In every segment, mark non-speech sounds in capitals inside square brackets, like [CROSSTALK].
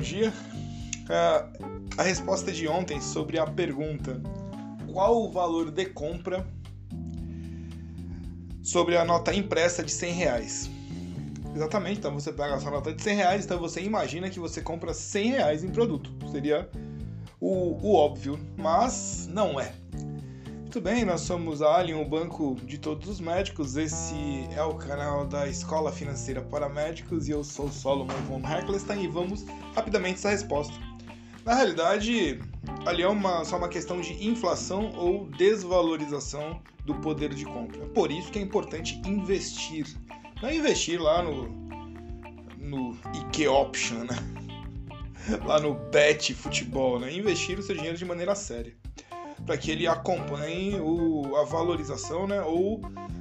dia. Uh, a resposta de ontem sobre a pergunta: qual o valor de compra sobre a nota impressa de 100 reais? Exatamente, então você pega a sua nota de 100 reais, então você imagina que você compra 100 reais em produto. Seria o, o óbvio, mas não é. Muito bem, nós somos a Alien, o banco de todos os médicos. Esse é o canal da Escola Financeira para Médicos e eu sou Solomon von Heckelstein e vamos rapidamente essa resposta. Na realidade, ali é uma, só uma questão de inflação ou desvalorização do poder de compra. Por isso que é importante investir. Não investir lá no, no IKEA Option, né? [LAUGHS] lá no Bet Futebol, né? Investir o seu dinheiro de maneira séria para que ele acompanhe o, a valorização, né? Ou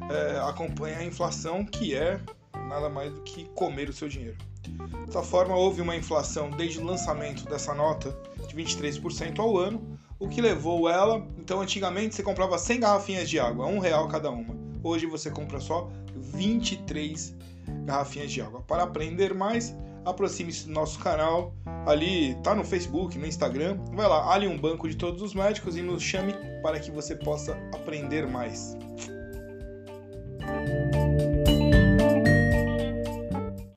é, acompanhe a inflação, que é nada mais do que comer o seu dinheiro. Dessa forma, houve uma inflação desde o lançamento dessa nota de 23% ao ano, o que levou ela. Então, antigamente você comprava 100 garrafinhas de água, um real cada uma. Hoje você compra só 23 garrafinhas de água. Para aprender mais, aproxime-se do nosso canal. Ali tá no Facebook, no Instagram. Vai lá, ali um banco de todos os médicos e nos chame para que você possa aprender mais.